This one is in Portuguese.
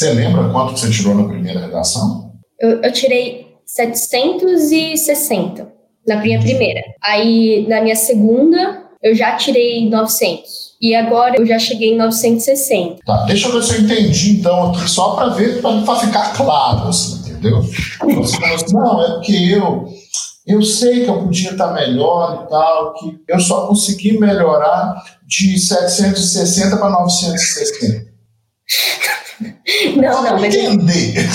Você lembra quanto você tirou na primeira redação? Eu, eu tirei 760 na minha primeira. Aí, na minha segunda, eu já tirei 900. E agora eu já cheguei em 960. Tá, deixa eu ver se eu entendi então aqui, só para ver, para ficar claro, assim, entendeu? Você fala assim, não, é porque eu, eu sei que eu podia estar melhor e tal, que eu só consegui melhorar de 760 para 960. Não, não, mas. Entender.